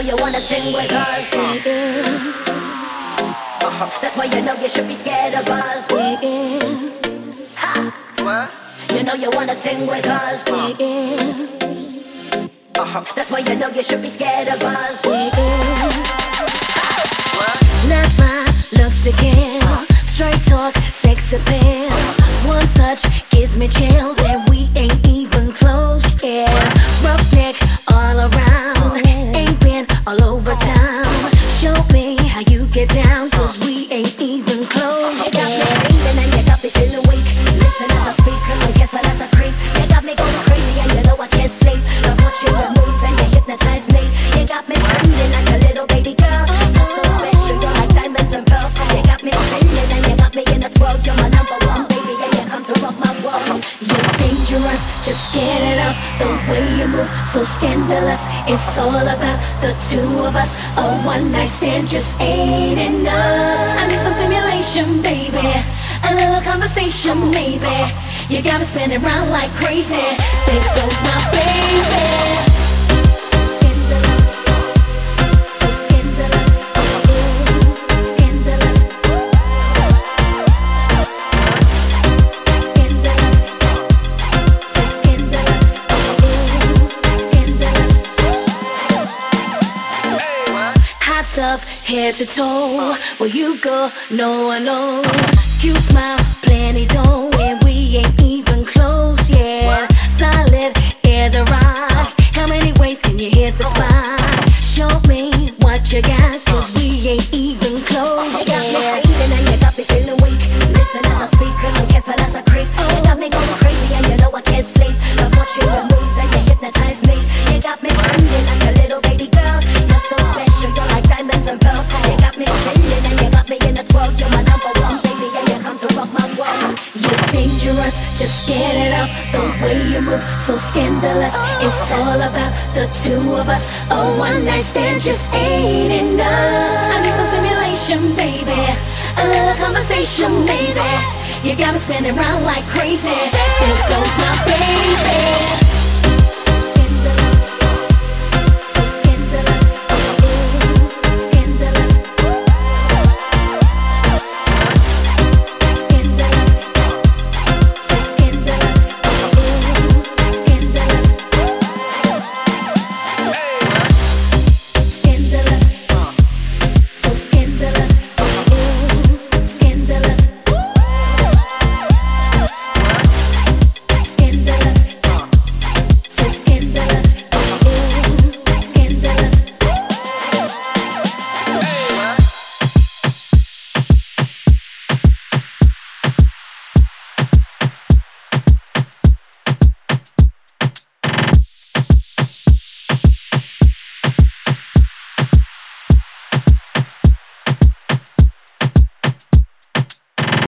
know you wanna sing with us. Uh-huh. That's why you know you should be scared of us. Ha. What? You know you wanna sing with us. Uh-huh. That's why you know you should be scared of us. What? That's my looks to kill. Straight talk, sex appeal. One touch gives me chills, twirl. You're my number one baby and you come to rock my world. You're dangerous, just get it up. The way you move, so scandalous. It's all about the two of us. A one night stand just ain't enough. I need some stimulation, baby. A little conversation, maybe. You got me spinning around like crazy. There goes my baby. Hot stuff, head to toe. Where you go, no one knows. Cute smile, plenty dough, just get it up. The way you move, so scandalous. It's all about the two of us. A one night stand just ain't enough. I need some stimulation, baby. A little conversation, maybe. You got me spinning around like crazy. There goes my baby.